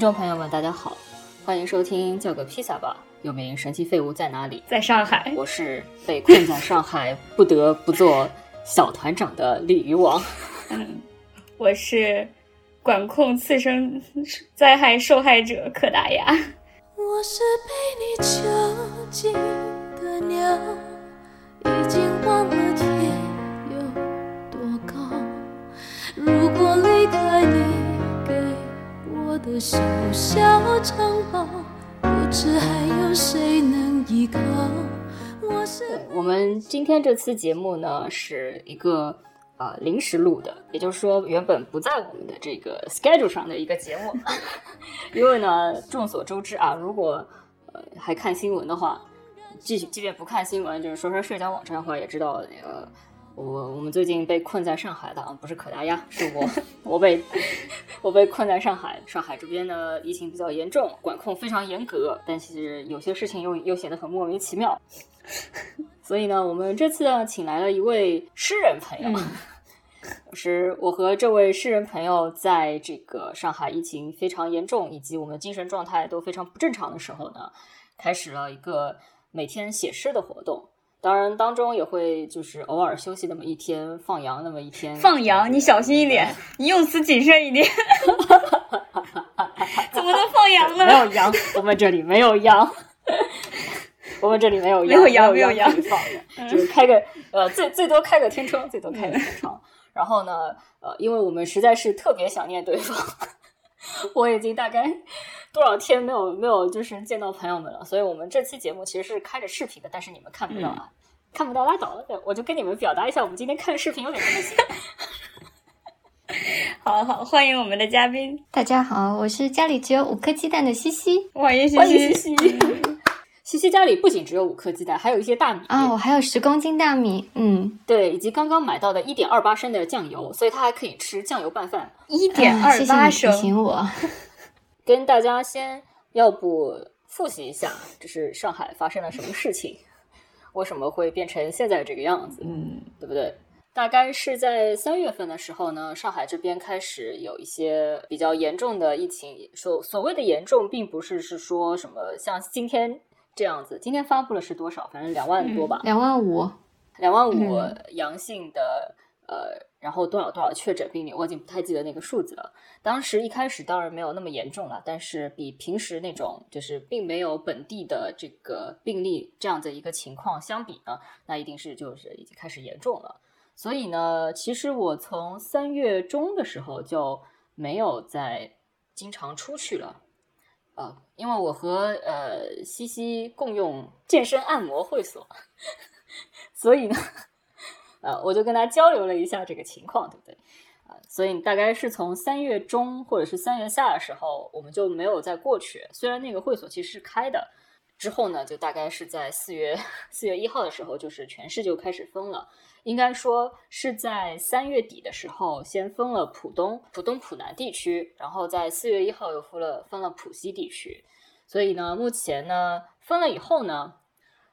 听众朋友们，大家好，欢迎收听叫个披萨吧，又名神奇废物在哪里？在上海。我是被困在上海不得不做小团长的鲤鱼王。嗯，我是管控次生灾害受害者柯达鸭。我是被你囚禁的鸟，已经忘了天的小小城堡，不知还有谁能依靠。我是我们今天这次节目呢，是一个呃临时录的，也就是说原本不在我们的这个 schedule 上的一个节目。因为呢，众所周知啊，如果呃还看新闻的话，即即便不看新闻，就是说说社交网站的话，也知道那个。我我们最近被困在上海的啊，不是可达鸭，是我，我被 我被困在上海。上海这边呢，疫情比较严重，管控非常严格，但其实有些事情又又显得很莫名其妙。所以呢，我们这次呢，请来了一位诗人朋友，是我和这位诗人朋友在这个上海疫情非常严重，以及我们精神状态都非常不正常的时候呢，开始了一个每天写诗的活动。当然，当中也会就是偶尔休息那么一天，放羊那么一天。放羊，你小心一点，你用词谨慎一点。怎么能放羊呢？没有羊，我们这里没有羊。我们这里没有羊，没有羊，没有羊放的，就是开个呃，最最多开个天窗，最多开个天窗。然后呢，呃，因为我们实在是特别想念对方，我已经大概。多少天没有没有就是见到朋友们了，所以我们这期节目其实是开着视频的，但是你们看不到啊，看不到拉倒，我就跟你们表达一下，我们今天看视频有点开心。好好欢迎我们的嘉宾，大家好，我是家里只有五颗鸡蛋的西西，欢迎西西。西西家里不仅只有五颗鸡蛋，还有一些大米啊，我还有十公斤大米，嗯，对，以及刚刚买到的一点二八升的酱油，所以他还可以吃酱油拌饭。一点二八升，提醒我。跟大家先，要不复习一下，就是上海发生了什么事情？为什么会变成现在这个样子？嗯，对不对？大概是在三月份的时候呢，上海这边开始有一些比较严重的疫情。所所谓的严重，并不是是说什么像今天这样子。今天发布了是多少？反正两万多吧，两万五，两万五阳性的呃。然后多少多少确诊病例，我已经不太记得那个数字了。当时一开始当然没有那么严重了，但是比平时那种就是并没有本地的这个病例这样的一个情况相比呢，那一定是就是已经开始严重了。所以呢，其实我从三月中的时候就没有再经常出去了，呃，因为我和呃西西共用健身按摩会所，所以呢。呃，我就跟他交流了一下这个情况，对不对？啊，所以大概是从三月中或者是三月下的时候，我们就没有再过去。虽然那个会所其实是开的，之后呢，就大概是在四月四月一号的时候，就是全市就开始封了。应该说是在三月底的时候，先封了浦东、浦东、浦南地区，然后在四月一号又封了封了浦西地区。所以呢，目前呢，封了以后呢，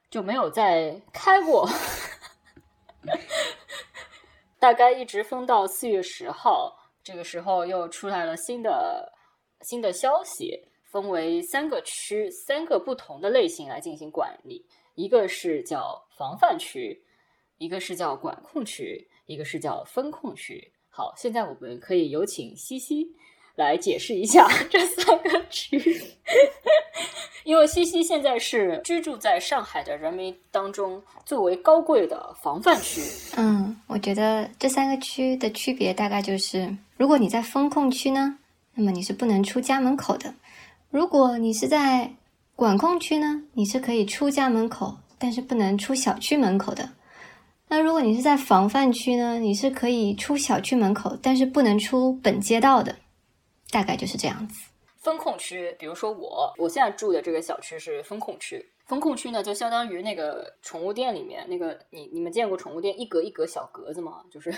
就没有再开过。大概一直封到四月十号，这个时候又出来了新的新的消息，分为三个区，三个不同的类型来进行管理，一个是叫防范区，一个是叫管控区，一个是叫风控区。好，现在我们可以有请西西。来解释一下 这三个区，因为西西现在是居住在上海的人民当中最为高贵的防范区。嗯，我觉得这三个区的区别大概就是，如果你在风控区呢，那么你是不能出家门口的；如果你是在管控区呢，你是可以出家门口，但是不能出小区门口的。那如果你是在防范区呢，你是可以出小区门口，但是不能出本街道的。大概就是这样子。风控区，比如说我，我现在住的这个小区是风控区。风控区呢，就相当于那个宠物店里面那个，你你们见过宠物店一格一格小格子吗？就是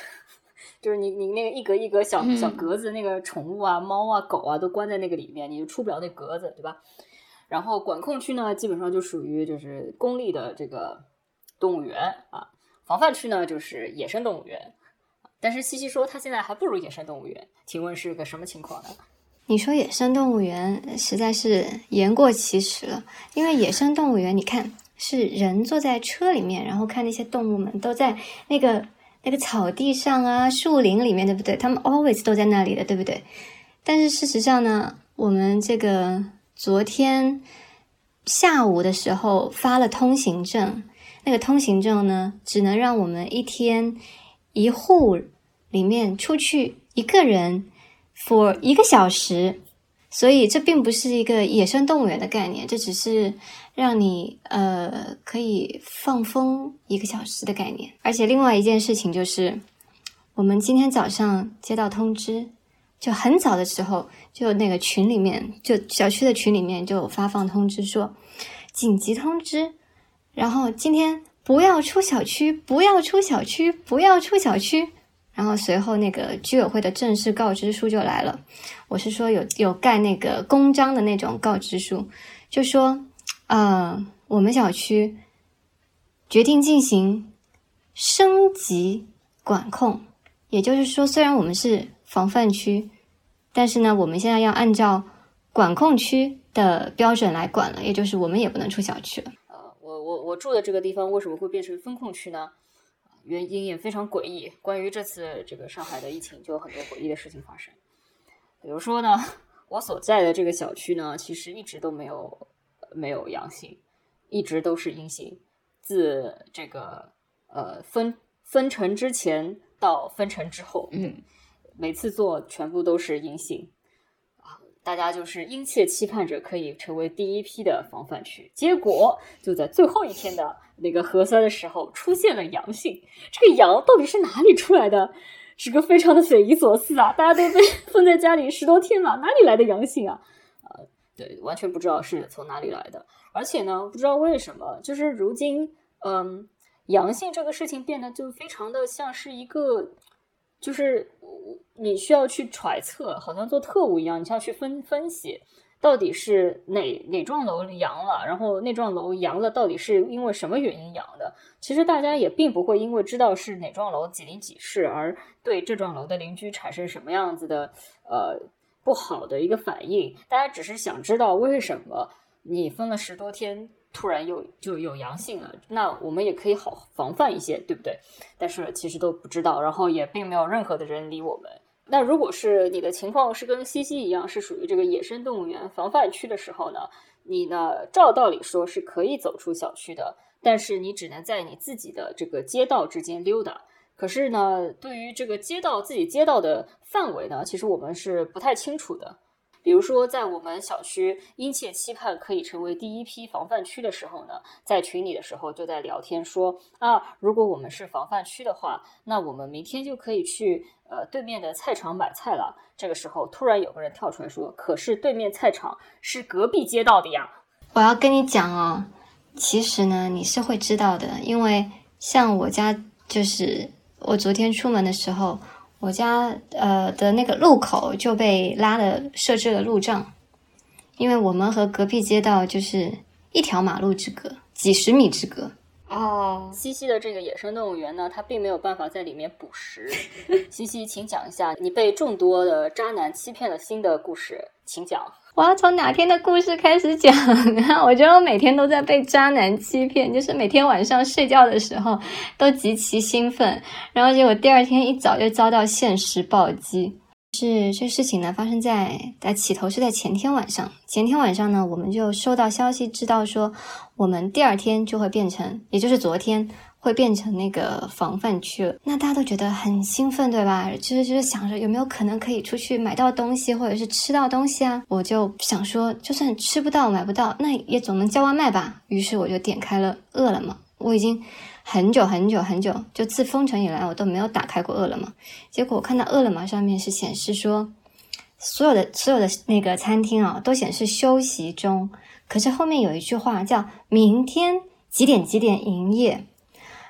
就是你你那个一格一格小小格子，那个宠物啊，猫啊，狗啊，都关在那个里面，你就出不了那格子，对吧？然后管控区呢，基本上就属于就是公立的这个动物园啊。防范区呢，就是野生动物园。但是西西说他现在还不如野生动物园，请问是个什么情况呢？你说野生动物园实在是言过其实了，因为野生动物园，你看是人坐在车里面，然后看那些动物们都在那个那个草地上啊、树林里面，对不对？他们 always 都在那里的，对不对？但是事实上呢，我们这个昨天下午的时候发了通行证，那个通行证呢，只能让我们一天一户里面出去一个人。for 一个小时，所以这并不是一个野生动物园的概念，这只是让你呃可以放风一个小时的概念。而且另外一件事情就是，我们今天早上接到通知，就很早的时候，就那个群里面，就小区的群里面就发放通知说，紧急通知，然后今天不要出小区，不要出小区，不要出小区。然后随后那个居委会的正式告知书就来了，我是说有有盖那个公章的那种告知书，就说，呃，我们小区决定进行升级管控，也就是说，虽然我们是防范区，但是呢，我们现在要按照管控区的标准来管了，也就是我们也不能出小区了。呃，我我我住的这个地方为什么会变成风控区呢？原因也非常诡异。关于这次这个上海的疫情，就有很多诡异的事情发生。比如说呢，我所在的这个小区呢，其实一直都没有没有阳性，一直都是阴性。自这个呃分分成之前到分成之后，嗯，每次做全部都是阴性啊。大家就是殷切期盼着可以成为第一批的防范区，结果就在最后一天的那个核酸的时候出现了阳性。这个阳到底是哪里出来的？是个非常的匪夷所思啊！大家都被 封在家里十多天了，哪里来的阳性啊？啊，对，完全不知道是从哪里来的。而且呢，不知道为什么，就是如今，嗯，阳性这个事情变得就非常的像是一个。就是你需要去揣测，好像做特务一样，你需要去分分析，到底是哪哪幢楼阳了，然后那幢楼阳了，到底是因为什么原因阳的？其实大家也并不会因为知道是哪幢楼几零几室，而对这幢楼的邻居产生什么样子的呃不好的一个反应。大家只是想知道为什么你分了十多天。突然又就有阳性了，那我们也可以好防范一些，对不对？但是其实都不知道，然后也并没有任何的人理我们。那如果是你的情况是跟西西一样，是属于这个野生动物园防范区的时候呢，你呢照道理说是可以走出小区的，但是你只能在你自己的这个街道之间溜达。可是呢，对于这个街道自己街道的范围呢，其实我们是不太清楚的。比如说，在我们小区殷切期盼可以成为第一批防范区的时候呢，在群里的时候就在聊天说啊，如果我们是防范区的话，那我们明天就可以去呃对面的菜场买菜了。这个时候，突然有个人跳出来说：“可是对面菜场是隔壁街道的呀！”我要跟你讲哦，其实呢你是会知道的，因为像我家就是我昨天出门的时候。我家呃的那个路口就被拉了设置了路障，因为我们和隔壁街道就是一条马路之隔，几十米之隔。哦，西西的这个野生动物园呢，它并没有办法在里面捕食。西西，请讲一下你被众多的渣男欺骗了心的故事，请讲。我要从哪天的故事开始讲啊？我觉得我每天都在被渣男欺骗，就是每天晚上睡觉的时候都极其兴奋，然后结果第二天一早就遭到现实暴击。是这事情呢，发生在在起头是在前天晚上，前天晚上呢，我们就收到消息，知道说我们第二天就会变成，也就是昨天。会变成那个防范区了，那大家都觉得很兴奋，对吧？就是就是想着有没有可能可以出去买到东西，或者是吃到东西啊？我就想说，就算吃不到、买不到，那也总能叫外卖吧。于是我就点开了饿了么。我已经很久很久很久，就自封城以来，我都没有打开过饿了么。结果我看到饿了么上面是显示说，所有的所有的那个餐厅啊，都显示休息中。可是后面有一句话叫“明天几点几点营业”。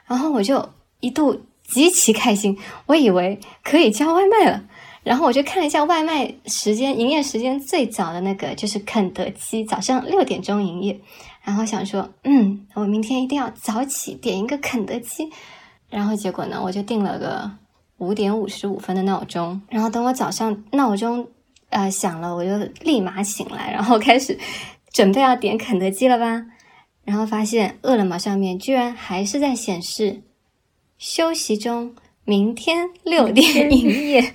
然后我就一度极其开心，我以为可以叫外卖了。然后我就看了一下外卖时间，营业时间最早的那个就是肯德基，早上六点钟营业。然后想说，嗯，我明天一定要早起点一个肯德基。然后结果呢，我就定了个五点五十五分的闹钟。然后等我早上闹钟呃响了，我就立马醒来，然后开始准备要点肯德基了吧。然后发现饿了么上面居然还是在显示休息中，明天六点营业。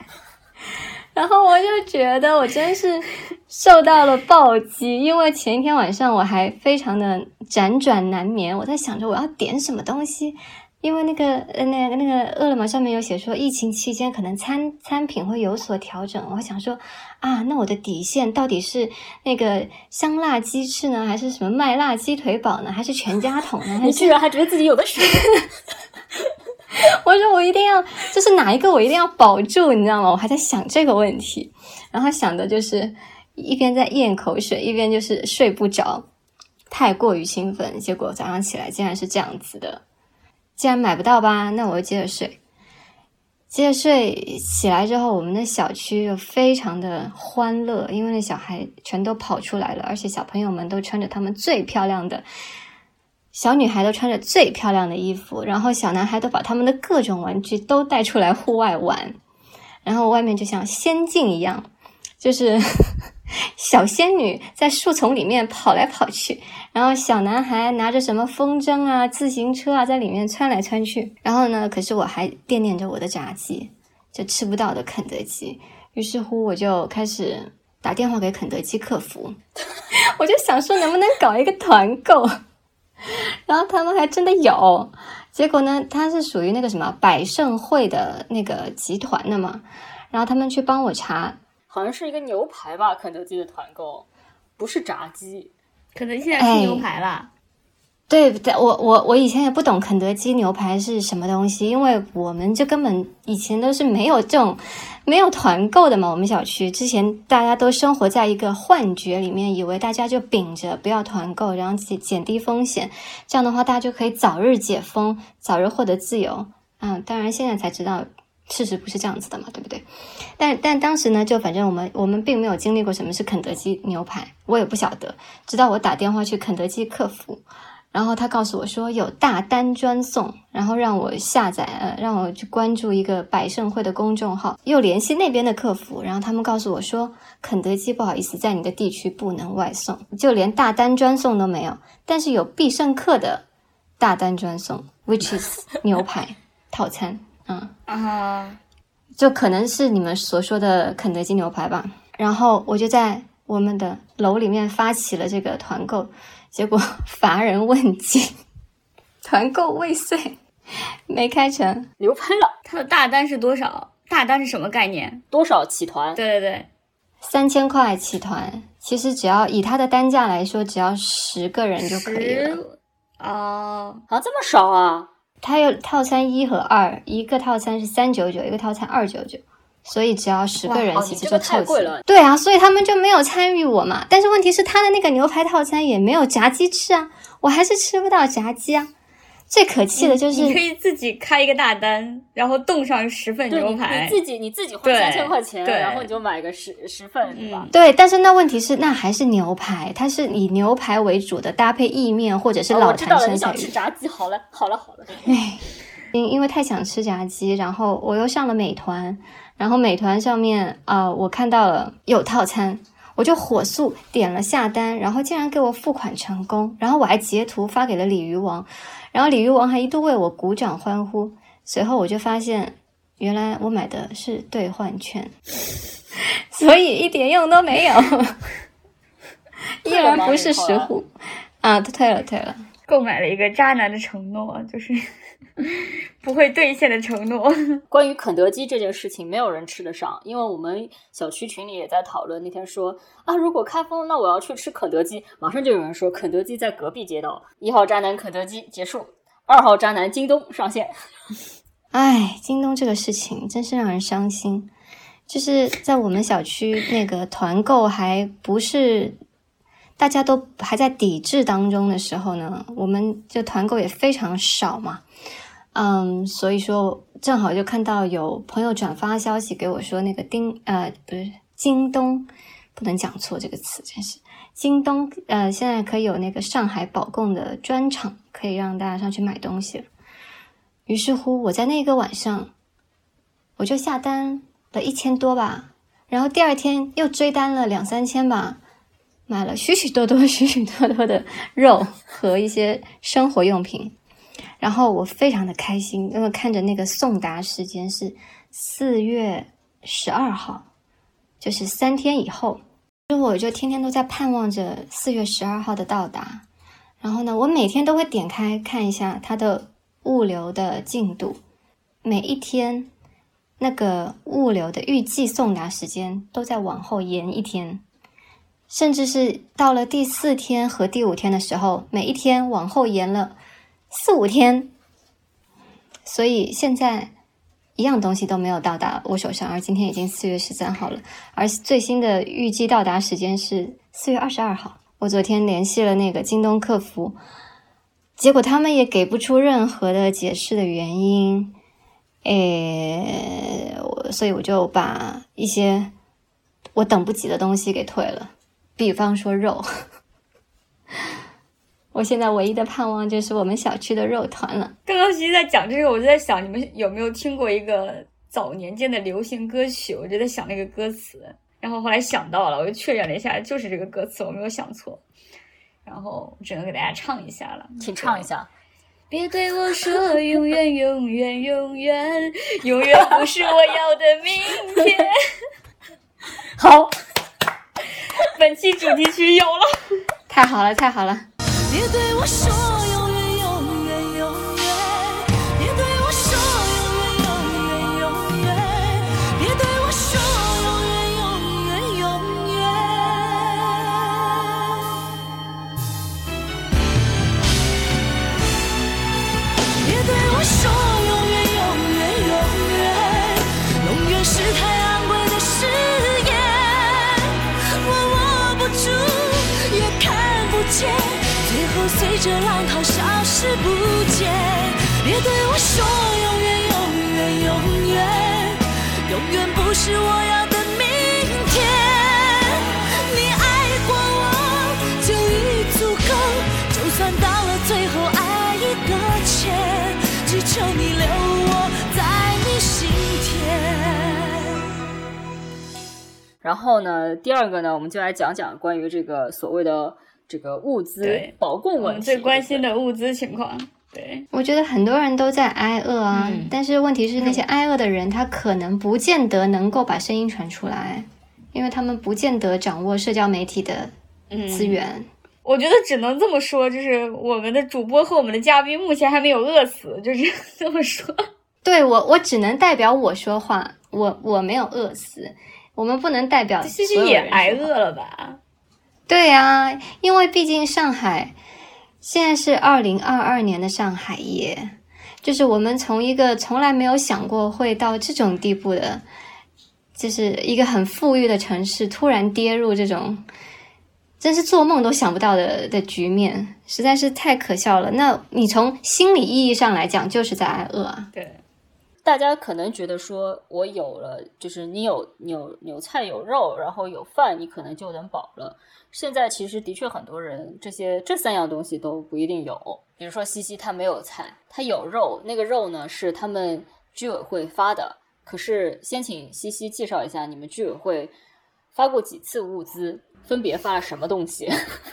然后我就觉得我真是受到了暴击，因为前一天晚上我还非常的辗转难眠，我在想着我要点什么东西。因为那个呃，那个那个饿了么上面有写说，疫情期间可能餐餐品会有所调整。我想说，啊，那我的底线到底是那个香辣鸡翅呢，还是什么麦辣鸡腿堡呢，还是全家桶呢？你居然还觉得自己有的选？我说我一定要，就是哪一个我一定要保住，你知道吗？我还在想这个问题，然后想的就是一边在咽口水，一边就是睡不着，太过于兴奋，结果早上起来竟然是这样子的。既然买不到吧，那我就接着睡。接着睡，起来之后，我们的小区又非常的欢乐，因为那小孩全都跑出来了，而且小朋友们都穿着他们最漂亮的，小女孩都穿着最漂亮的衣服，然后小男孩都把他们的各种玩具都带出来户外玩，然后外面就像仙境一样，就是。小仙女在树丛里面跑来跑去，然后小男孩拿着什么风筝啊、自行车啊，在里面窜来窜去。然后呢，可是我还惦念着我的炸鸡，就吃不到的肯德基。于是乎，我就开始打电话给肯德基客服，我就想说能不能搞一个团购。然后他们还真的有，结果呢，他是属于那个什么百盛汇的那个集团的嘛，然后他们去帮我查。好像是一个牛排吧，肯德基的团购，不是炸鸡。肯德基现在是牛排了。对，我我我以前也不懂肯德基牛排是什么东西，因为我们就根本以前都是没有这种没有团购的嘛。我们小区之前大家都生活在一个幻觉里面，以为大家就秉着不要团购，然后减减低风险，这样的话大家就可以早日解封，早日获得自由。嗯，当然现在才知道。事实不是这样子的嘛，对不对？但但当时呢，就反正我们我们并没有经历过什么是肯德基牛排，我也不晓得。直到我打电话去肯德基客服，然后他告诉我说有大单专送，然后让我下载呃，让我去关注一个百盛汇的公众号，又联系那边的客服，然后他们告诉我说肯德基不好意思，在你的地区不能外送，就连大单专送都没有，但是有必胜客的大单专送，which is 牛排套餐。嗯啊，就可能是你们所说的肯德基牛排吧。然后我就在我们的楼里面发起了这个团购，结果乏人问津，团购未遂，没开成，流喷了。他的大单是多少？大单是什么概念？多少起团？对对对，三千块起团。其实只要以它的单价来说，只要十个人就可以了。哦，啊，这么少啊！它有套餐一和二，一个套餐是三九九，一个套餐二九九，所以只要十个人其实就凑齐了。对啊，所以他们就没有参与我嘛。但是问题是，他的那个牛排套餐也没有炸鸡翅啊，我还是吃不到炸鸡啊。最可气的就是你可以自己开一个大单，然后冻上十份牛排，你自己你自己花三千块钱，然后你就买个十十份，对吧？对，但是那问题是，那还是牛排，它是以牛排为主的，搭配意面或者是老坛生菜鱼。吃炸鸡，好了好了好了。哎，因因为太想吃炸鸡，然后我又上了美团，然后美团上面啊，我看到了有套餐，我就火速点了下单，然后竟然给我付款成功，然后我还截图发给了鲤鱼王。然后鲤鱼王还一度为我鼓掌欢呼，随后我就发现，原来我买的是兑换券，所以一点用都没有，依然不是实户啊！他退了，退了，购买了一个渣男的承诺，就是 不会兑现的承诺。关于肯德基这件事情，没有人吃得上，因为我们小区群里也在讨论。那天说啊，如果开封，那我要去吃肯德基，马上就有人说肯德基在隔壁街道。一号渣男肯德基结束。二号渣男京东上线，哎，京东这个事情真是让人伤心。就是在我们小区那个团购还不是大家都还在抵制当中的时候呢，我们就团购也非常少嘛。嗯，所以说正好就看到有朋友转发消息给我说，那个丁呃不是京东，不能讲错这个词，真是。京东呃，现在可以有那个上海保供的专场，可以让大家上去买东西。于是乎，我在那个晚上，我就下单了一千多吧，然后第二天又追单了两三千吧，买了许许多多、许许多多的肉和一些生活用品。然后我非常的开心，因为看着那个送达时间是四月十二号，就是三天以后。就我就天天都在盼望着四月十二号的到达。然后呢，我每天都会点开看一下它的物流的进度，每一天那个物流的预计送达时间都在往后延一天，甚至是到了第四天和第五天的时候，每一天往后延了。四五天，所以现在一样东西都没有到达我手上，而今天已经四月十三号了，而最新的预计到达时间是四月二十二号。我昨天联系了那个京东客服，结果他们也给不出任何的解释的原因，诶，所以我就把一些我等不及的东西给退了，比方说肉。我现在唯一的盼望就是我们小区的肉团了。刚刚其实在讲这个，我就在想，你们有没有听过一个早年间的流行歌曲？我就在想那个歌词，然后后来想到了，我就确认了一下，就是这个歌词，我没有想错。然后只能给大家唱一下了，请唱一下。别对我说永远永远永远永远不是我要的明天。好，本期主题曲有了，太好了，太好了。别对我说永远永远永远，别对我说永远永远永远，别对我说永远永远永远。别对我说永远永远永远，永远是太昂贵的誓言，我握不住也看不见。随着浪涛消失不见，别对我说永远永远永远，永远不是我要的明天。你爱过我就已足够，就算到了最后爱已搁浅，只求你留我在你心田。然后呢，第二个呢，我们就来讲讲关于这个所谓的。这个物资保供问题，最关心的物资情况。对，我觉得很多人都在挨饿啊，但是问题是那些挨饿的人，他可能不见得能够把声音传出来，因为他们不见得掌握社交媒体的资源。我觉得只能这么说，就是我们的主播和我们的嘉宾目前还没有饿死，就是 这么说。对我，我只能代表我说话，我我没有饿死，我们不能代表西西也挨饿了吧？对呀，因为毕竟上海现在是二零二二年的上海耶，就是我们从一个从来没有想过会到这种地步的，就是一个很富裕的城市，突然跌入这种真是做梦都想不到的的局面，实在是太可笑了。那你从心理意义上来讲，就是在挨饿啊。对，大家可能觉得说，我有了，就是你有有有菜有肉，然后有饭，你可能就能饱了。现在其实的确很多人这些这三样东西都不一定有，比如说西西他没有菜，他有肉，那个肉呢是他们居委会发的。可是先请西西介绍一下你们居委会发过几次物资，分别发了什么东西？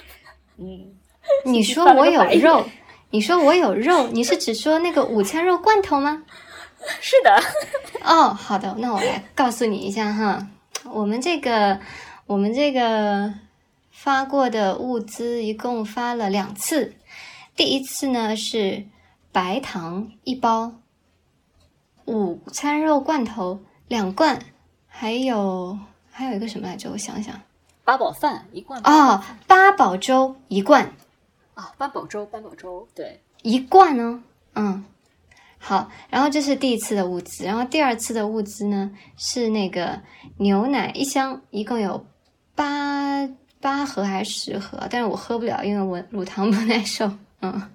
嗯，你说我有肉，你说我有肉，你是指说那个午餐肉罐头吗？是的。哦，好的，那我来告诉你一下哈，我们这个，我们这个。发过的物资一共发了两次，第一次呢是白糖一包，午餐肉罐头两罐，还有还有一个什么来着？我想想，八宝饭一罐哦，八宝粥一罐啊，八宝粥八宝粥对一罐呢，嗯，好，然后这是第一次的物资，然后第二次的物资呢是那个牛奶一箱，一共有八。八盒还是十盒？但是我喝不了，因为我乳糖不耐受。嗯，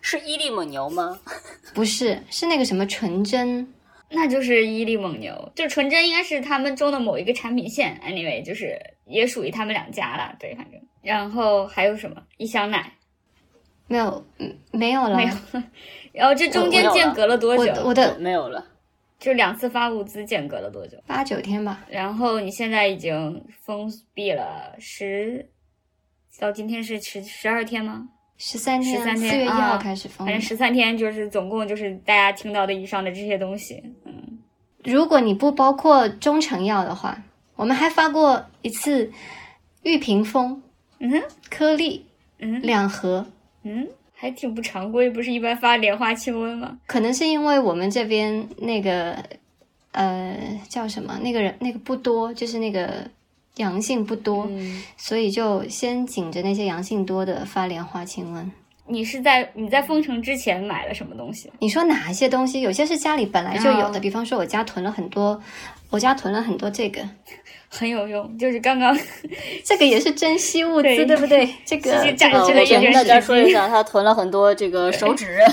是伊利蒙牛吗？不是，是那个什么纯甄，那就是伊利蒙牛。就纯甄应该是他们中的某一个产品线。Anyway，就是也属于他们两家了。对，反正然后还有什么？一箱奶？没有，嗯，没有了，没有。然后这中间间隔了多久？我的没有了。就两次发物资间隔了多久？八九天吧。然后你现在已经封闭了十，到今天是十十二天吗？十三天，十三天，四月一号开始封。反正十三天就是总共就是大家听到的以上的这些东西。嗯，如果你不包括中成药的话，我们还发过一次玉屏风，嗯哼，颗粒，嗯两盒，嗯，还挺不常规，不是一般发莲花清瘟吗？可能是因为我们这边那个呃叫什么那个人那个不多，就是那个阳性不多，嗯所以就先紧着那些阳性多的发莲花清瘟。你是在你在封城之前买了什么东西？你说哪一些东西？有些是家里本来就有的，哦比方说我家囤了很多，我家囤了很多这个，很有用，就是刚刚 这个也是珍惜物资，对对不对？这个这个这个呃，展示了一件我跟大家说一下，他囤了很多这个手纸，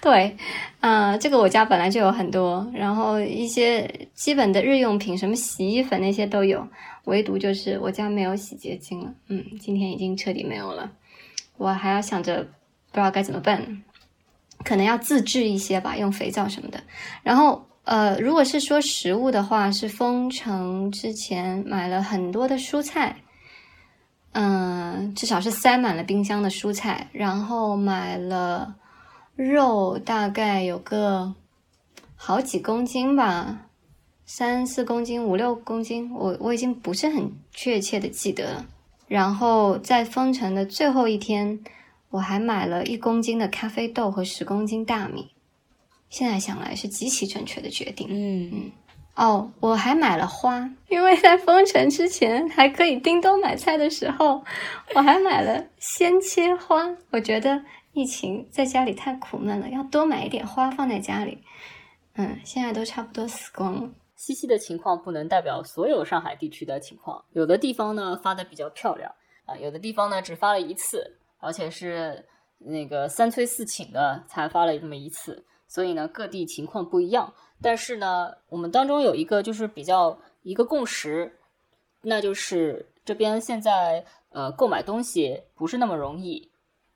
对，呃，这个我家本来就有很多，然后一些基本的日用品，什么洗衣粉那些都有，唯独就是我家没有洗洁精了。嗯，今天已经彻底没有了，我还要想着不知道该怎么办，可能要自制一些吧，用肥皂什么的。然后呃，如果是说食物的话，是封城之前买了很多的蔬菜。嗯，至少是塞满了冰箱的蔬菜，然后买了肉，大概有个好几公斤吧，三四公斤、五六公斤，我我已经不是很确切的记得了。然后在封城的最后一天，我还买了一公斤的咖啡豆和十公斤大米。现在想来是极其正确的决定。嗯哦，我还买了花，因为在封城之前还可以叮咚买菜的时候，我还买了鲜切花。我觉得疫情在家里太苦闷了，要多买一点花放在家里。嗯，现在都差不多死光了。西西的情况不能代表所有上海地区的情况，有的地方呢发的比较漂亮啊、有的地方呢只发了一次，而且是那个三催四请的才发了这么一次，所以呢各地情况不一样。但是呢，我们当中有一个就是比较一个共识，那就是这边现在呃购买东西不是那么容易，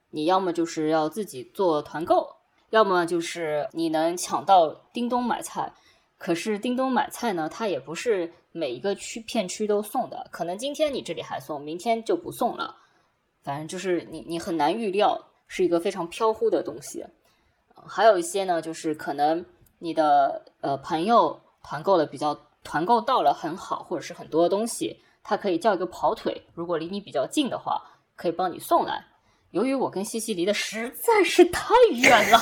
你要么就是要自己做团购，要么就是你能抢到叮咚买菜。可是叮咚买菜呢，它也不是每一个区片区都送的，可能今天你这里还送，明天就不送了。反正就是你你很难预料，是一个非常飘忽的东西。还有一些呢，就是可能你的呃朋友团购了比较团购到了很好，或者是很多东西，他可以叫一个跑腿，如果离你比较近的话，可以帮你送来。由于我跟西西离得实在是太远了，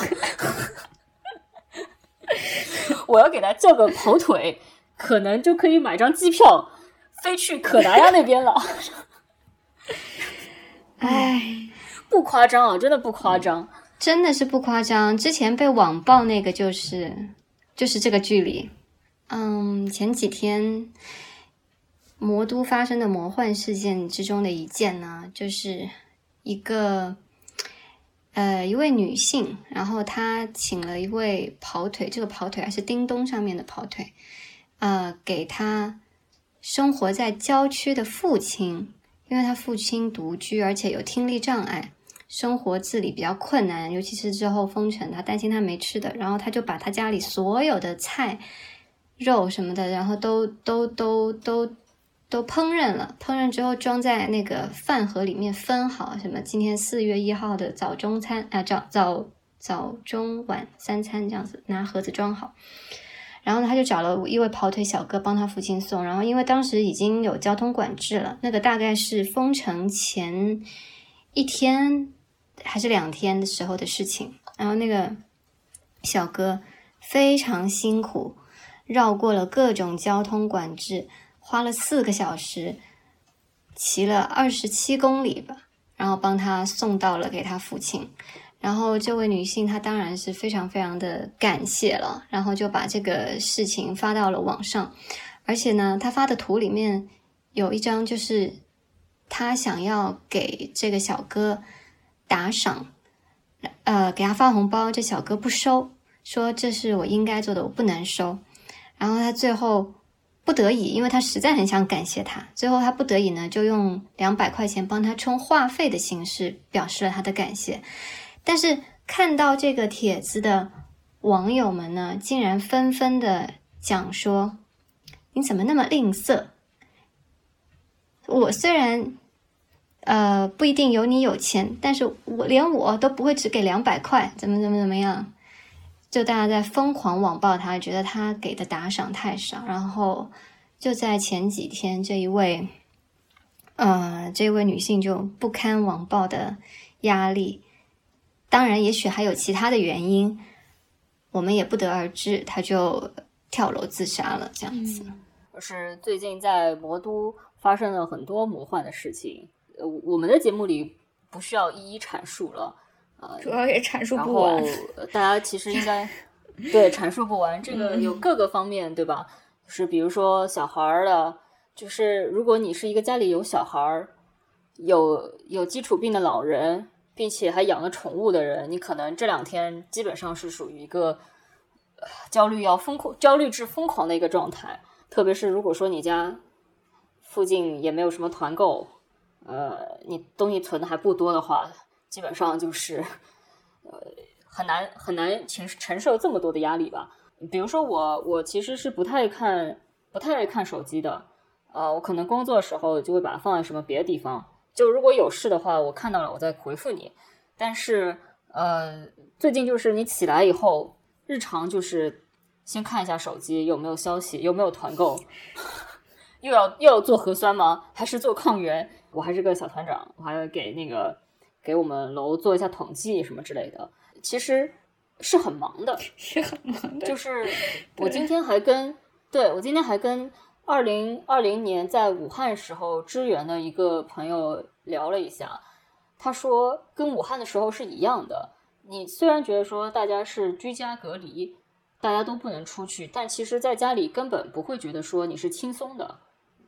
我要给他叫个跑腿，可能就可以买张机票飞去可达鸭那边了。唉，不夸张啊，真的不夸张。真的是不夸张。之前被网暴那个就是就是这个距离。嗯，前几天魔都发生的魔幻事件之中的一件呢，就是一个呃一位女性，然后她请了一位跑腿，这个跑腿还是叮咚上面的跑腿，呃，给她生活在郊区的父亲，因为他父亲独居，而且有听力障碍。生活自理比较困难，尤其是之后封城，他担心他没吃的，然后他就把他家里所有的菜、肉什么的，然后都都都都都烹饪了，烹饪之后装在那个饭盒里面分好，什么今天四月一号的早中餐啊、早早早中晚三餐这样子，拿盒子装好。然后呢，他就找了一位跑腿小哥帮他父亲送。然后因为当时已经有交通管制了，那个大概是封城前一天还是两天的时候的事情。然后那个小哥非常辛苦，绕过了各种交通管制，花了四个小时，骑了二十七公里吧，然后帮他送到了给他父亲。然后这位女性她当然是非常非常的感谢了，然后就把这个事情发到了网上，而且呢，她发的图里面有一张就是她想要给这个小哥打赏，呃，给他发红包，这小哥不收，说这是我应该做的，我不能收。然后他最后不得已，因为他实在很想感谢他，最后他不得已呢，就用两百块钱帮他充话费的形式表示了他的感谢。但是看到这个帖子的网友们呢，竟然纷纷的讲说：“你怎么那么吝啬？我虽然呃不一定有你有钱，但是我连我都不会只给两百块，怎么怎么怎么样？”就大家在疯狂网暴他，觉得他给的打赏太少。然后就在前几天，这一位呃这位女性就不堪网暴的压力，当然也许还有其他的原因。我们也不得而知，他就跳楼自杀了，这样子。是最近在魔都发生了很多魔幻的事情，呃，我们的节目里不需要一一阐述了，呃，主要也阐述不完。大家其实应该 对阐述不完，这个有各个方面，对吧？是比如说小孩儿的，就是如果你是一个家里有小孩儿、有有基础病的老人。并且还养了宠物的人，你可能这两天基本上是属于一个焦虑要疯狂、焦虑至疯狂的一个状态。特别是如果说你家附近也没有什么团购，呃，你东西存的还不多的话，基本上就是 呃很难很难承承受这么多的压力吧。比如说我，我其实是不太看不太爱看手机的，呃，我可能工作的时候就会把它放在什么别的地方。就如果有事的话，我看到了，我再回复你。但是，呃，最近就是你起来以后，日常就是先看一下手机有没有消息，有没有团购，又要又要做核酸吗？还是做抗原？我还是个小团长，我还要给那个给我们楼做一下统计什么之类的。其实是很忙的，是很忙的。就是 我今天还跟对我今天还跟。二零二零年在武汉时候支援的一个朋友聊了一下，他说跟武汉的时候是一样的。你虽然觉得说大家是居家隔离，大家都不能出去，但其实在家里根本不会觉得说你是轻松的。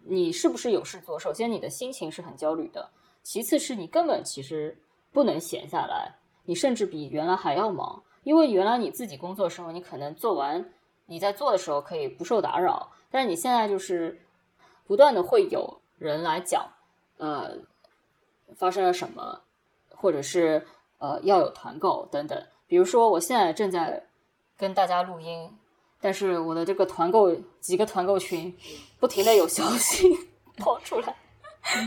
你是不是有事做？首先你的心情是很焦虑的，其次是你根本其实不能闲下来，你甚至比原来还要忙，因为原来你自己工作的时候，你可能做完你在做的时候可以不受打扰。但是你现在就是不断的会有人来讲，呃，发生了什么，或者是呃要有团购等等。比如说，我现在正在跟大家录音，但是我的这个团购几个团购群不停的有消息 跑出来，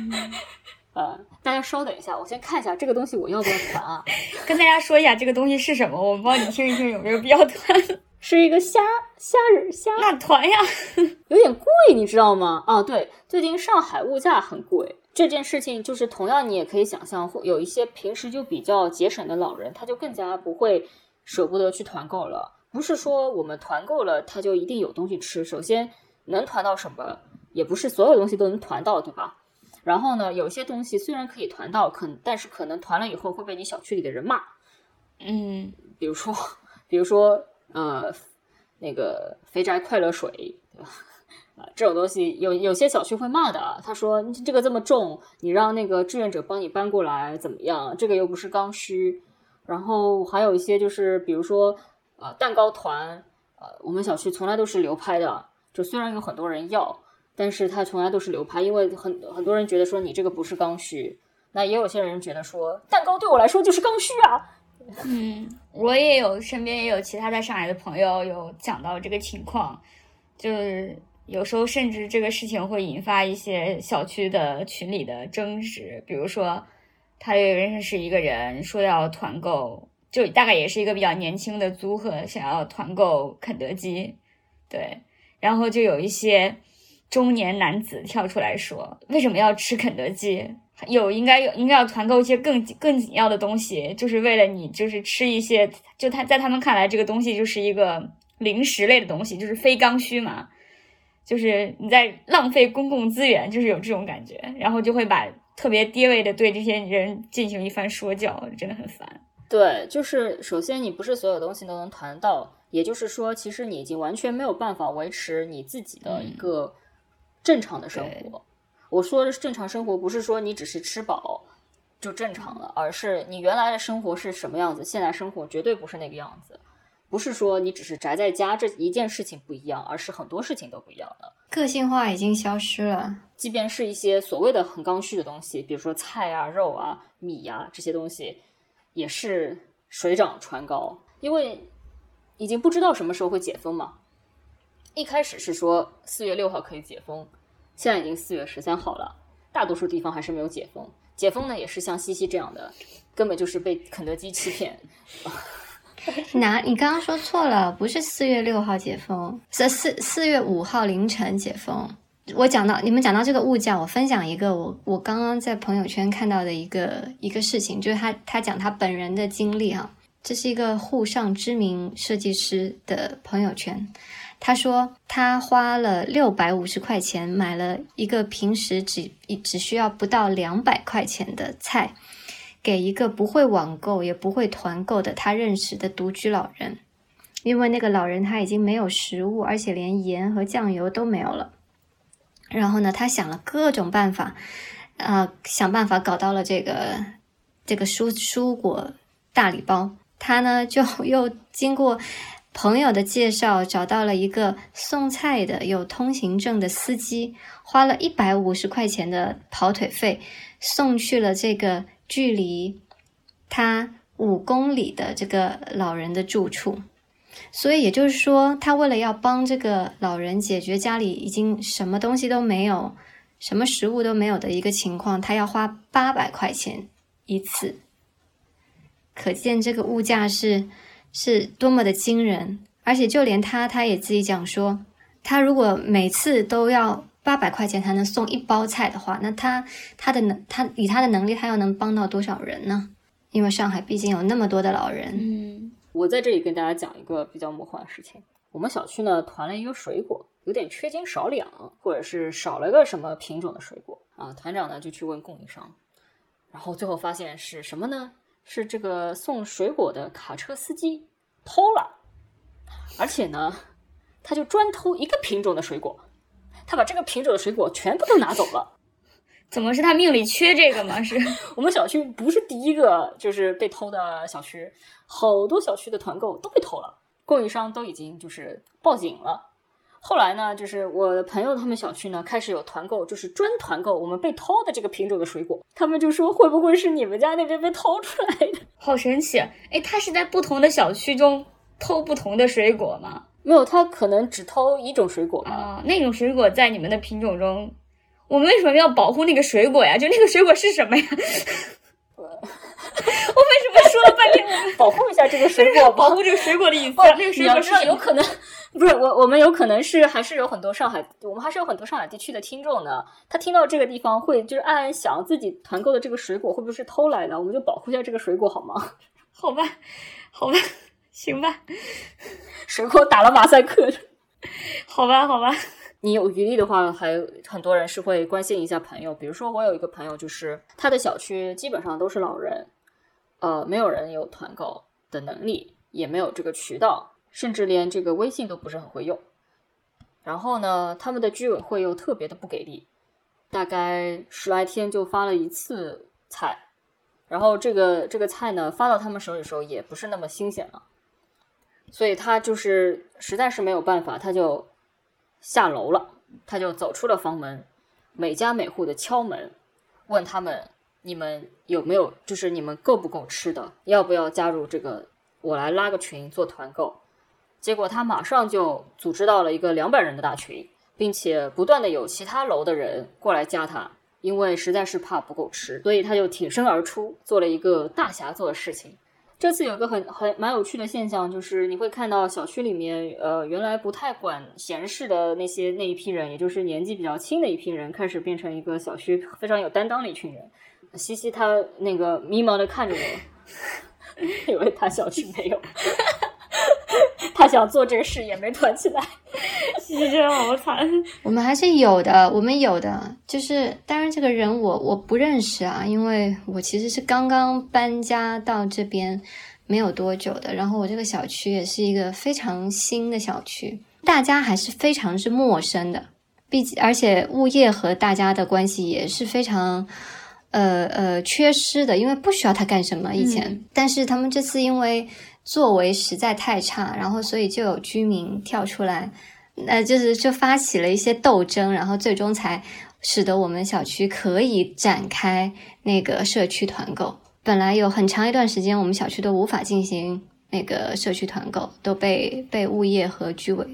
呃，大家稍等一下，我先看一下这个东西我要不要团啊？跟大家说一下这个东西是什么，我帮你听一听有没有必要团。是一个虾虾仁虾那团呀，有点贵，你知道吗？啊，对，最近上海物价很贵，这件事情就是同样，你也可以想象，会有一些平时就比较节省的老人，他就更加不会舍不得去团购了。不是说我们团购了，他就一定有东西吃。首先，能团到什么，也不是所有东西都能团到，对吧？然后呢，有些东西虽然可以团到，可但是可能团了以后会被你小区里的人骂。嗯，比如说，比如说。呃，那个肥宅快乐水，对吧？啊，这种东西有有些小区会骂的。他说这个这么重，你让那个志愿者帮你搬过来怎么样？这个又不是刚需。然后还有一些就是，比如说呃蛋糕团，呃我们小区从来都是流拍的。就虽然有很多人要，但是他从来都是流拍，因为很很多人觉得说你这个不是刚需。那也有些人觉得说蛋糕对我来说就是刚需啊。嗯，我也有身边也有其他在上海的朋友有讲到这个情况，就是有时候甚至这个事情会引发一些小区的群里的争执。比如说，他也认识一个人说要团购，就大概也是一个比较年轻的租客想要团购肯德基，对，然后就有一些中年男子跳出来说，为什么要吃肯德基？有应该有应该要团购一些更更紧要的东西，就是为了你就是吃一些，就他在他们看来这个东西就是一个零食类的东西，就是非刚需嘛，就是你在浪费公共资源，就是有这种感觉，然后就会把特别低位的对这些人进行一番说教，真的很烦。对，就是首先你不是所有东西都能团到，也就是说，其实你已经完全没有办法维持你自己的一个正常的生活。我说的是正常生活，不是说你只是吃饱就正常了，而是你原来的生活是什么样子，现在生活绝对不是那个样子。不是说你只是宅在家这一件事情不一样，而是很多事情都不一样了。个性化已经消失了，即便是一些所谓的很刚需的东西，比如说菜啊、肉啊、米啊这些东西，也是水涨船高。因为已经不知道什么时候会解封嘛。一开始是说四月六号可以解封，现在已经四月十三号了，大多数地方还是没有解封。解封呢，也是像西西这样的，根本就是被肯德基欺骗。哪？你刚刚说错了，不是四月六号解封，是四四月五号凌晨解封。我讲到你们讲到这个物价，我分享一个我我刚刚在朋友圈看到的一个一个事情，就是他他讲他本人的经历啊，这是一个沪上知名设计师的朋友圈。他说他花了六百五十块钱买了一个平时只只需要不到两百块钱的菜，给一个不会网购也不会团购的他认识的独居老人，因为那个老人他已经没有食物，而且连盐和酱油都没有了。然后呢，他想了各种办法，呃，想办法搞到了这个这个蔬蔬果大礼包。他呢就 又经过。朋友的介绍，找到了一个送菜的有通行证的司机，花了一百五十块钱的跑腿费，送去了这个距离他五公里的这个老人的住处。所以也就是说，他为了要帮这个老人解决家里已经什么东西都没有、什么食物都没有的一个情况，他要花八百块钱一次。可见这个物价是。是多么的惊人，而且就连他，他也自己讲说，他如果每次都要八百块钱才能送一包菜的话，那他他的能，他以他的能力，他又能帮到多少人呢？因为上海毕竟有那么多的老人。嗯，我在这里跟大家讲一个比较魔幻的事情，我们小区呢团了一个水果，有点缺斤少两，或者是少了个什么品种的水果啊，团长呢就去问供应商，然后最后发现是什么呢？是这个送水果的卡车司机偷了，而且呢，他就专偷一个品种的水果，他把这个品种的水果全部都拿走了。怎么是他命里缺这个吗？是 我们小区不是第一个就是被偷的小区，好多小区的团购都被偷了，供应商都已经就是报警了。后来呢，就是我的朋友他们小区呢开始有团购，就是专团购我们被偷的这个品种的水果。他们就说会不会是你们家那边被偷出来的？好神奇！哎，他是在不同的小区中偷不同的水果吗？没有，他可能只偷一种水果啊。那种水果在你们的品种中，我们为什么要保护那个水果呀？就那个水果是什么呀？我为什么说了半天我们保护一下这个水果？保护这个水果的隐私？那个水果是有可能。不是我，我们有可能是还是有很多上海，我们还是有很多上海地区的听众的。他听到这个地方会就是暗暗想，自己团购的这个水果会不会是偷来的？我们就保护一下这个水果好吗？好吧，好吧，行吧。水果打了马赛克。好吧，好吧。你有余力的话，还很多人是会关心一下朋友。比如说，我有一个朋友，就是他的小区基本上都是老人，呃，没有人有团购的能力，也没有这个渠道。甚至连这个微信都不是很会用，然后呢，他们的居委会又特别的不给力，大概十来天就发了一次菜，然后这个这个菜呢发到他们手里的时候也不是那么新鲜了，所以他就是实在是没有办法，他就下楼了，他就走出了房门，每家每户的敲门，问他们你们有没有，就是你们够不够吃的，要不要加入这个，我来拉个群做团购。结果他马上就组织到了一个两百人的大群，并且不断的有其他楼的人过来加他，因为实在是怕不够吃，所以他就挺身而出，做了一个大侠做的事情。这次有个很很蛮有趣的现象，就是你会看到小区里面，呃，原来不太管闲事的那些那一批人，也就是年纪比较轻的一批人，开始变成一个小区非常有担当的一群人。西西他那个迷茫的看着我，因为他小区没有。他想做这个事也没团起来，其实真的好惨。我们还是有的，我们有的，就是当然这个人我我不认识啊，因为我其实是刚刚搬家到这边没有多久的，然后我这个小区也是一个非常新的小区，大家还是非常之陌生的，毕竟而且物业和大家的关系也是非常呃呃缺失的，因为不需要他干什么以前，但是他们这次因为。作为实在太差，然后所以就有居民跳出来，那就是就发起了一些斗争，然后最终才使得我们小区可以展开那个社区团购。本来有很长一段时间，我们小区都无法进行那个社区团购，都被被物业和居委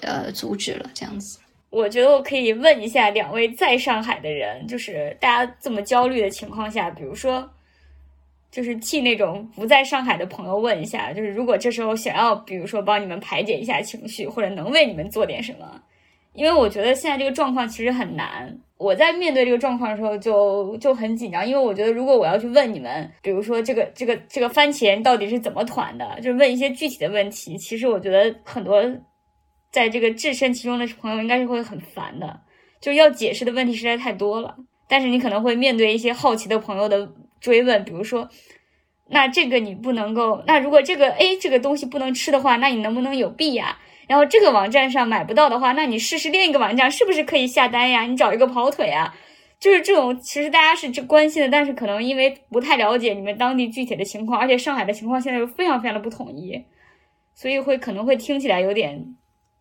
呃阻止了，这样子。我觉得我可以问一下两位在上海的人，就是大家这么焦虑的情况下，比如说，就是替那种不在上海的朋友问一下，就是如果这时候想要，比如说帮你们排解一下情绪，或者能为你们做点什么，因为我觉得现在这个状况其实很难。我在面对这个状况的时候就就很紧张，因为我觉得如果我要去问你们，比如说这个这个这个番茄到底是怎么团的，就是问一些具体的问题，其实我觉得很多。在这个置身其中的朋友应该是会很烦的，就是要解释的问题实在太多了。但是你可能会面对一些好奇的朋友的追问，比如说，那这个你不能够，那如果这个 A 这个东西不能吃的话，那你能不能有 B 呀？然后这个网站上买不到的话，那你试试另一个网站是不是可以下单呀？你找一个跑腿啊，就是这种，其实大家是这关心的，但是可能因为不太了解你们当地具体的情况，而且上海的情况现在又非常非常的不统一，所以会可能会听起来有点。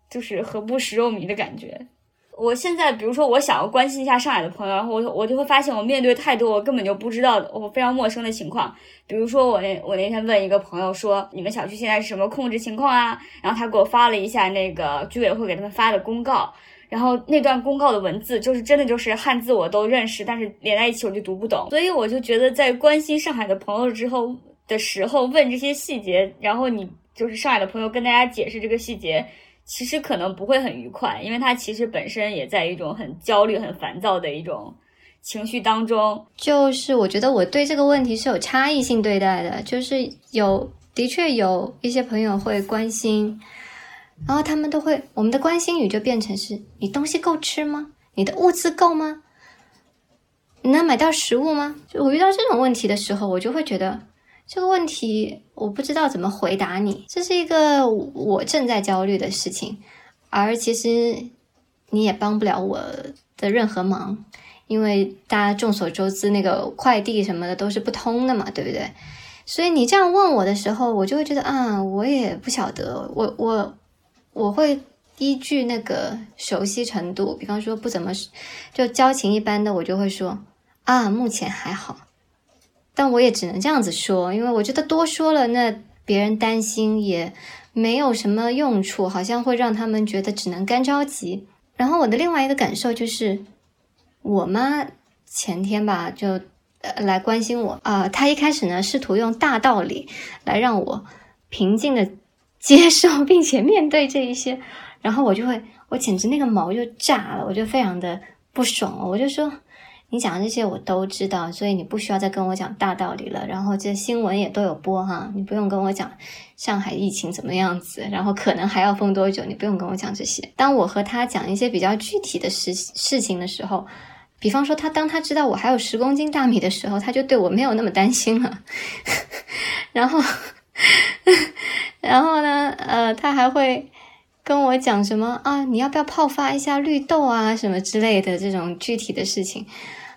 就是何不食肉糜的感觉。我现在，比如说，我想要关心一下上海的朋友，然后我我就会发现，我面对太多我根本就不知道，我非常陌生的情况。比如说，我那我那天问一个朋友说，你们小区现在是什么控制情况啊？然后他给我发了一下那个居委会给他们发的公告，然后那段公告的文字就是真的就是汉字我都认识，但是连在一起我就读不懂。所以我就觉得，在关心上海的朋友之后的时候问这些细节，然后你就是上海的朋友跟大家解释这个细节。其实可能不会很愉快，因为他其实本身也在一种很焦虑、很烦躁的一种情绪当中。就是我觉得我对这个问题是有差异性对待的，就是有的确有一些朋友会关心，然后他们都会我们的关心语就变成是你东西够吃吗？你的物资够吗？你能买到食物吗？就我遇到这种问题的时候，我就会觉得。这个问题我不知道怎么回答你，这是一个我正在焦虑的事情，而其实你也帮不了我的任何忙，因为大家众所周知，那个快递什么的都是不通的嘛，对不对？所以你这样问我的时候，我就会觉得啊，我也不晓得，我我我会依据那个熟悉程度，比方说不怎么就交情一般的，我就会说啊，目前还好。但我也只能这样子说，因为我觉得多说了，那别人担心也没有什么用处，好像会让他们觉得只能干着急。然后我的另外一个感受就是，我妈前天吧就呃来关心我啊，她一开始呢试图用大道理来让我平静的接受并且面对这一些，然后我就会我简直那个毛就炸了，我就非常的不爽，我就说。你讲的这些我都知道，所以你不需要再跟我讲大道理了。然后这新闻也都有播哈，你不用跟我讲上海疫情怎么样子，然后可能还要封多久，你不用跟我讲这些。当我和他讲一些比较具体的事事情的时候，比方说他当他知道我还有十公斤大米的时候，他就对我没有那么担心了。然后，然后呢，呃，他还会跟我讲什么啊？你要不要泡发一下绿豆啊？什么之类的这种具体的事情。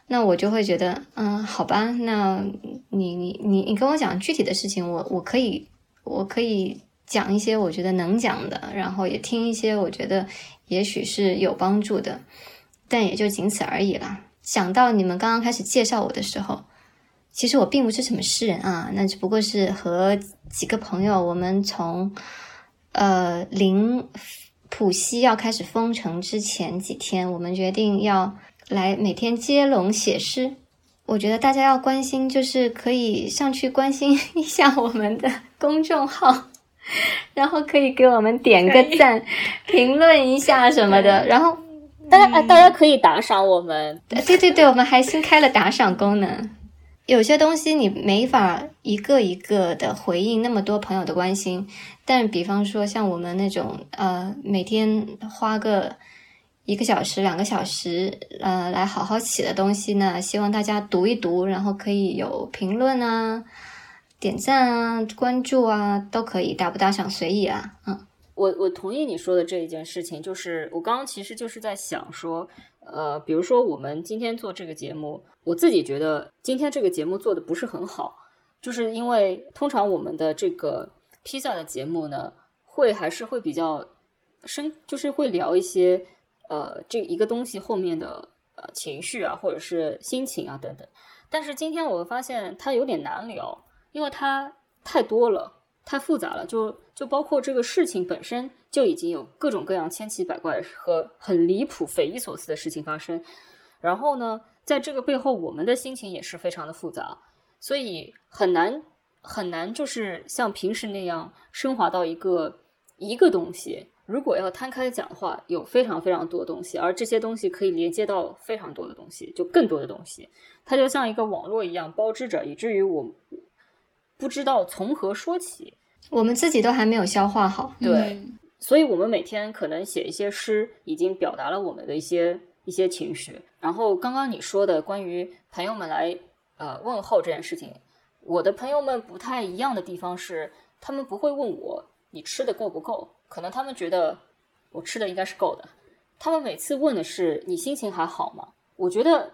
那我就会觉得，嗯，好吧，那你你你你跟我讲具体的事情，我我可以我可以讲一些我觉得能讲的，然后也听一些我觉得也许是有帮助的，但也就仅此而已啦。想到你们刚刚开始介绍我的时候，其实我并不是什么诗人啊，那只不过是和几个朋友，我们从呃临浦西要开始封城之前几天，我们决定要。来每天接龙写诗，我觉得大家要关心，就是可以上去关心一下我们的公众号，然后可以给我们点个赞，评论一下什么的。然后大家大家可以打赏我们，对对对，我们还新开了打赏功能。有些东西你没法一个一个的回应那么多朋友的关心，但比方说像我们那种呃，每天花个。一个小时、两个小时，呃，来好好写的东西呢，希望大家读一读，然后可以有评论啊、点赞啊、关注啊，都可以，打不打赏随意啊。嗯，我我同意你说的这一件事情，就是我刚刚其实就是在想说，呃，比如说我们今天做这个节目，我自己觉得今天这个节目做的不是很好，就是因为通常我们的这个披萨的节目呢，会还是会比较深，就是会聊一些。呃，这一个东西后面的呃情绪啊，或者是心情啊等等，但是今天我发现它有点难聊，因为它太多了，太复杂了，就就包括这个事情本身就已经有各种各样千奇百怪和很离谱、匪夷所思的事情发生。然后呢，在这个背后，我们的心情也是非常的复杂，所以很难很难，就是像平时那样升华到一个一个东西。如果要摊开讲的话，有非常非常多的东西，而这些东西可以连接到非常多的东西，就更多的东西，它就像一个网络一样包织着，以至于我。不知道从何说起，我们自己都还没有消化好。对，所以，我们每天可能写一些诗，已经表达了我们的一些一些情绪。然后，刚刚你说的关于朋友们来呃问候这件事情，我的朋友们不太一样的地方是，他们不会问我你吃的够不够，可能他们觉得我吃的应该是够的。他们每次问的是你心情还好吗？我觉得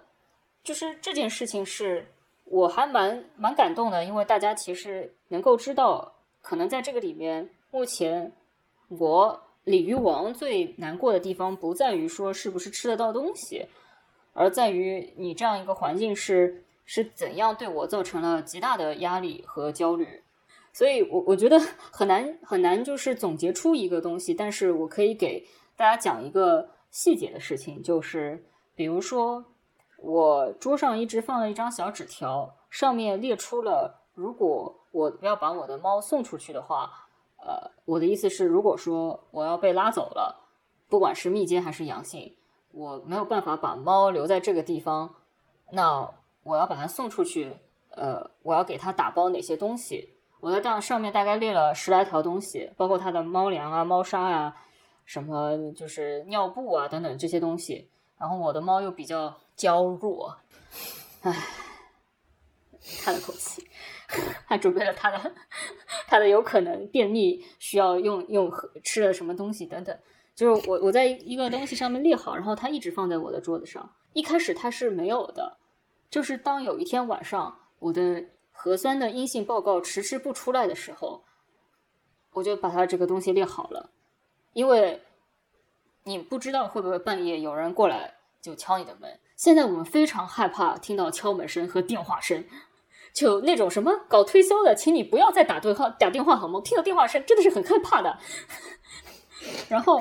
就是这件事情是。我还蛮蛮感动的，因为大家其实能够知道，可能在这个里面，目前我鲤鱼王最难过的地方不在于说是不是吃得到东西，而在于你这样一个环境是是怎样对我造成了极大的压力和焦虑，所以我我觉得很难很难就是总结出一个东西，但是我可以给大家讲一个细节的事情，就是比如说。我桌上一直放了一张小纸条，上面列出了如果我要把我的猫送出去的话，呃，我的意思是，如果说我要被拉走了，不管是密接还是阳性，我没有办法把猫留在这个地方，那我要把它送出去，呃，我要给它打包哪些东西？我在这上面大概列了十来条东西，包括它的猫粮啊、猫砂啊，什么就是尿布啊等等这些东西。然后我的猫又比较。娇弱，唉，叹了口气，还准备了他的他的有可能便秘需要用用吃了什么东西等等。就是我我在一个东西上面列好，然后他一直放在我的桌子上。一开始他是没有的，就是当有一天晚上我的核酸的阴性报告迟迟不出来的时候，我就把它这个东西列好了，因为你不知道会不会半夜有人过来就敲你的门。现在我们非常害怕听到敲门声和电话声，就那种什么搞推销的，请你不要再打对话打电话好吗？听到电话声真的是很害怕的。然后，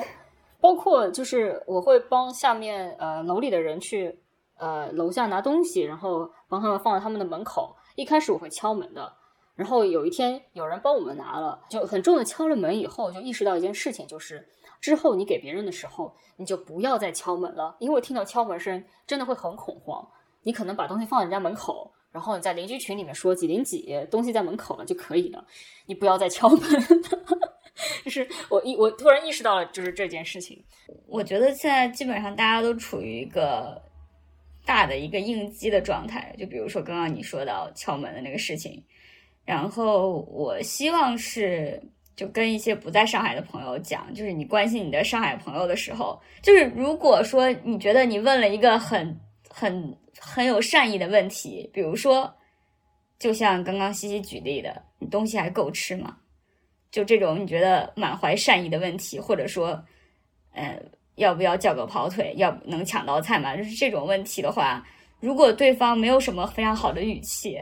包括就是我会帮下面呃楼里的人去呃楼下拿东西，然后帮他们放在他们的门口。一开始我会敲门的，然后有一天有人帮我们拿了，就很重的敲了门以后，就意识到一件事情，就是。之后你给别人的时候，你就不要再敲门了，因为听到敲门声真的会很恐慌。你可能把东西放在人家门口，然后你在邻居群里面说几零几东西在门口了就可以了，你不要再敲门。就是我意我突然意识到了，就是这件事情。我觉得现在基本上大家都处于一个大的一个应激的状态，就比如说刚刚你说到敲门的那个事情，然后我希望是。就跟一些不在上海的朋友讲，就是你关心你的上海朋友的时候，就是如果说你觉得你问了一个很很很有善意的问题，比如说，就像刚刚西西举例的，你东西还够吃吗？就这种你觉得满怀善意的问题，或者说，呃，要不要叫个跑腿，要能抢到菜吗？就是这种问题的话，如果对方没有什么非常好的语气，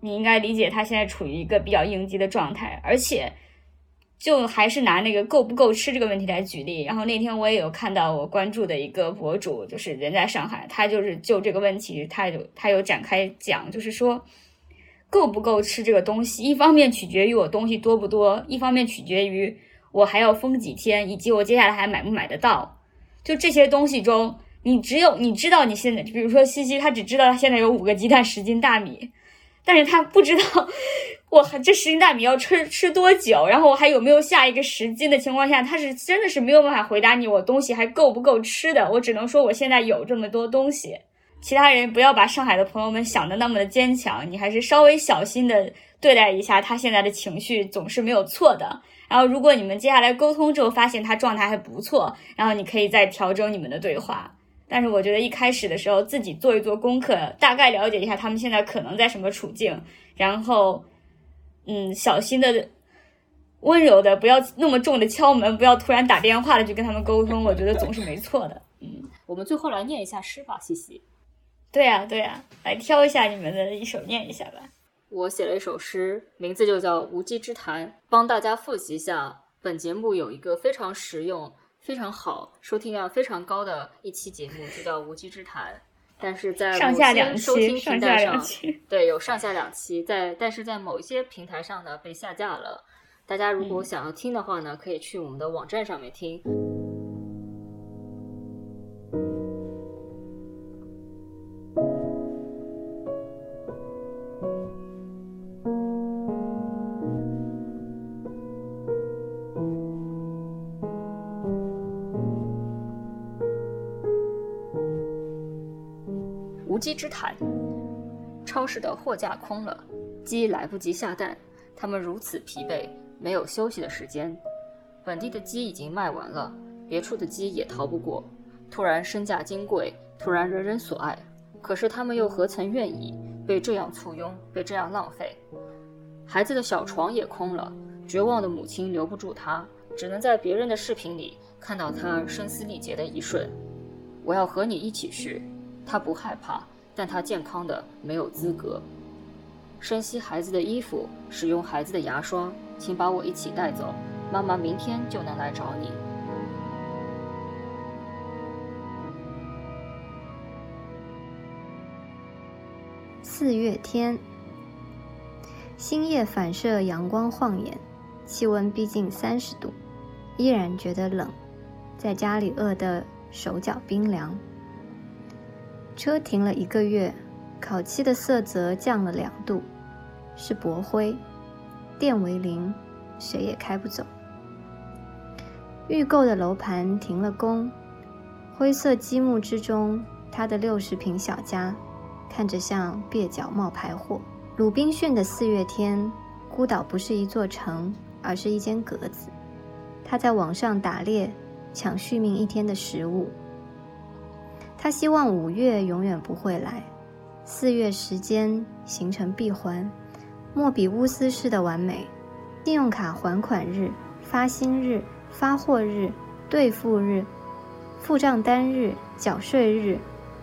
你应该理解他现在处于一个比较应激的状态，而且。就还是拿那个够不够吃这个问题来举例，然后那天我也有看到我关注的一个博主，就是人在上海，他就是就这个问题，他就他有展开讲，就是说够不够吃这个东西，一方面取决于我东西多不多，一方面取决于我还要封几天，以及我接下来还买不买得到。就这些东西中，你只有你知道你现在，比如说西西，他只知道他现在有五个鸡蛋、十斤大米，但是他不知道。我这十斤大米要吃吃多久？然后我还有没有下一个十斤的情况下，他是真的是没有办法回答你，我东西还够不够吃的？我只能说我现在有这么多东西。其他人不要把上海的朋友们想的那么的坚强，你还是稍微小心的对待一下他现在的情绪，总是没有错的。然后如果你们接下来沟通之后发现他状态还不错，然后你可以再调整你们的对话。但是我觉得一开始的时候自己做一做功课，大概了解一下他们现在可能在什么处境，然后。嗯，小心的、温柔的，不要那么重的敲门，不要突然打电话的去跟他们沟通，我觉得总是没错的。嗯，我们最后来念一下诗吧，西西。对呀，对呀，来挑一下你们的一首念一下吧。我写了一首诗，名字就叫《无稽之谈》，帮大家复习一下。本节目有一个非常实用、非常好、收听量非常高的一期节目，就叫《无稽之谈》。但是在上下两收听，平台上，期，对，有上下两期，在但是在某一些平台上呢被下架了。大家如果想要听的话呢，可以去我们的网站上面听。无稽之谈。超市的货架空了，鸡来不及下蛋，它们如此疲惫，没有休息的时间。本地的鸡已经卖完了，别处的鸡也逃不过。突然身价金贵，突然人人所爱，可是他们又何曾愿意被这样簇拥，被这样浪费？孩子的小床也空了，绝望的母亲留不住他，只能在别人的视频里看到他声嘶力竭的一瞬。我要和你一起去。他不害怕，但他健康的没有资格。深吸孩子的衣服，使用孩子的牙刷，请把我一起带走。妈妈明天就能来找你。四月天，星夜反射阳光晃眼，气温逼近三十度，依然觉得冷，在家里饿得手脚冰凉。车停了一个月，烤漆的色泽降了两度，是薄灰，电为零，谁也开不走。预购的楼盘停了工，灰色积木之中，他的六十平小家，看着像蹩脚冒牌货。鲁滨逊的四月天，孤岛不是一座城，而是一间格子。他在网上打猎，抢续命一天的食物。他希望五月永远不会来，四月时间形成闭环，莫比乌斯式的完美。信用卡还款日、发薪日、发货日、兑付日、付账单日、缴税日、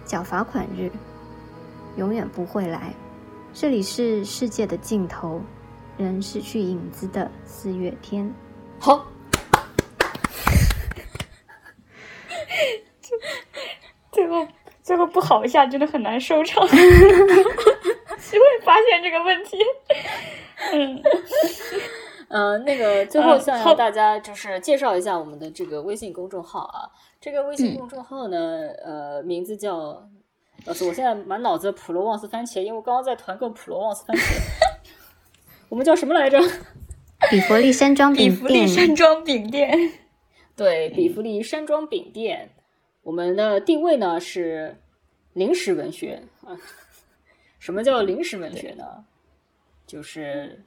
缴罚款日，永远不会来。这里是世界的尽头，人失去影子的四月天。好。最后，最后不好一下，真的很难收场。就会发现这个问题。嗯，呃，那个最后向大家就是介绍一下我们的这个微信公众号啊。这个微信公众号呢，呃，名字叫……老师，我现在满脑子普罗旺斯番茄，因为我刚刚在团购普罗旺斯番茄。我们叫什么来着？比弗利山庄饼店。比弗利山庄饼店。对，比弗利山庄饼店。我们的定位呢是零食文学啊。什么叫零食文学呢？就是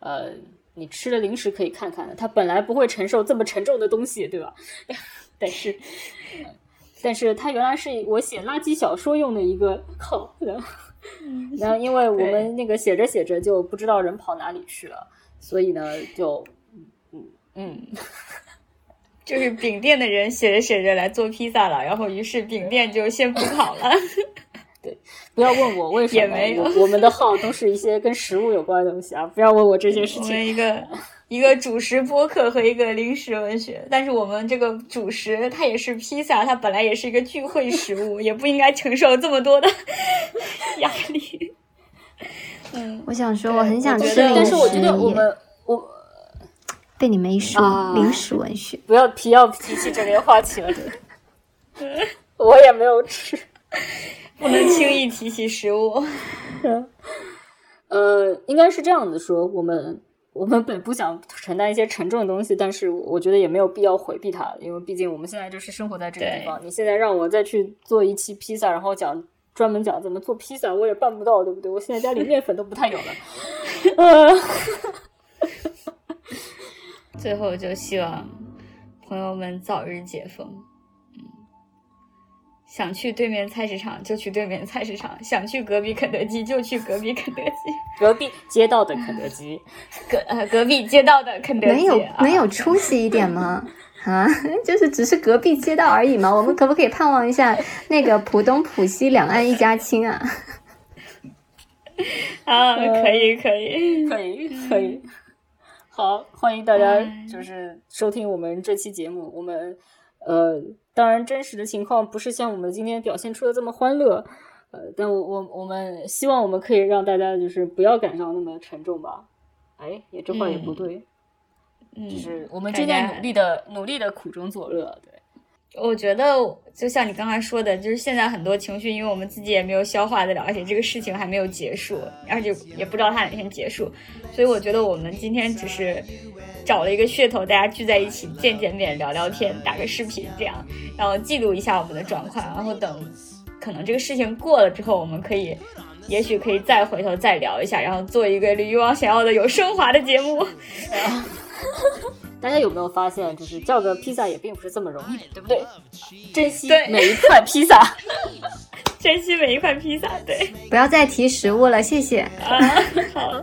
呃，你吃了零食可以看看的，它本来不会承受这么沉重的东西，对吧？但是，但是它原来是我写垃圾小说用的一个口，然后，然后因为 我们那个写着写着就不知道人跑哪里去了，所以呢，就嗯嗯。就是饼店的人写着写着来做披萨了，然后于是饼店就先不跑了。对，不要问我为什么，也没有。我们的号都是一些跟食物有关的东西啊，不要问我这些事情。我们一 个一个主食播客和一个零食文学，但是我们这个主食它也是披萨，它本来也是一个聚会食物，也不应该承受这么多的 压力。嗯，我想说，我很想吃零食，但是我觉得我们我。被你们一说，零食文学，不要提要提起这个话题了。我也没有吃，不能轻易提起食物。呃，应该是这样子说，我们我们本不想承担一些沉重的东西，但是我觉得也没有必要回避它，因为毕竟我们现在就是生活在这个地方。你现在让我再去做一期披萨，然后讲专门讲怎么做披萨，我也办不到，对不对？我现在家里面粉都不太有了。呃。最后就希望朋友们早日解封。嗯，想去对面菜市场就去对面菜市场，想去隔壁肯德基就去隔壁肯德基，隔壁街道的肯德基，隔呃隔壁街道的肯德基，没有没有出息一点吗？啊，就是只是隔壁街道而已嘛。我们可不可以盼望一下那个浦东浦西两岸一家亲啊？啊，可以，可以，可以，可以。好，欢迎大家就是收听我们这期节目。我们呃，当然真实的情况不是像我们今天表现出的这么欢乐，呃，但我我我们希望我们可以让大家就是不要感到那么沉重吧。哎，也这话也不对，嗯就是我们正在努力的努力的苦中作乐。对，我觉得就像你刚才说的，就是现在很多情绪，因为我们自己也没有消化得了，而且这个事情还没有结束，而且也不知道它哪天结束，所以我觉得我们今天只是找了一个噱头，大家聚在一起见见面、聊聊天、打个视频，这样，然后记录一下我们的状况，然后等可能这个事情过了之后，我们可以。也许可以再回头再聊一下，然后做一个李玉王想要的有升华的节目。大家有没有发现，就是叫个披萨也并不是这么容易，对不对？珍惜每一块披萨，珍惜每一块披萨，对。不要再提食物了，谢谢。好。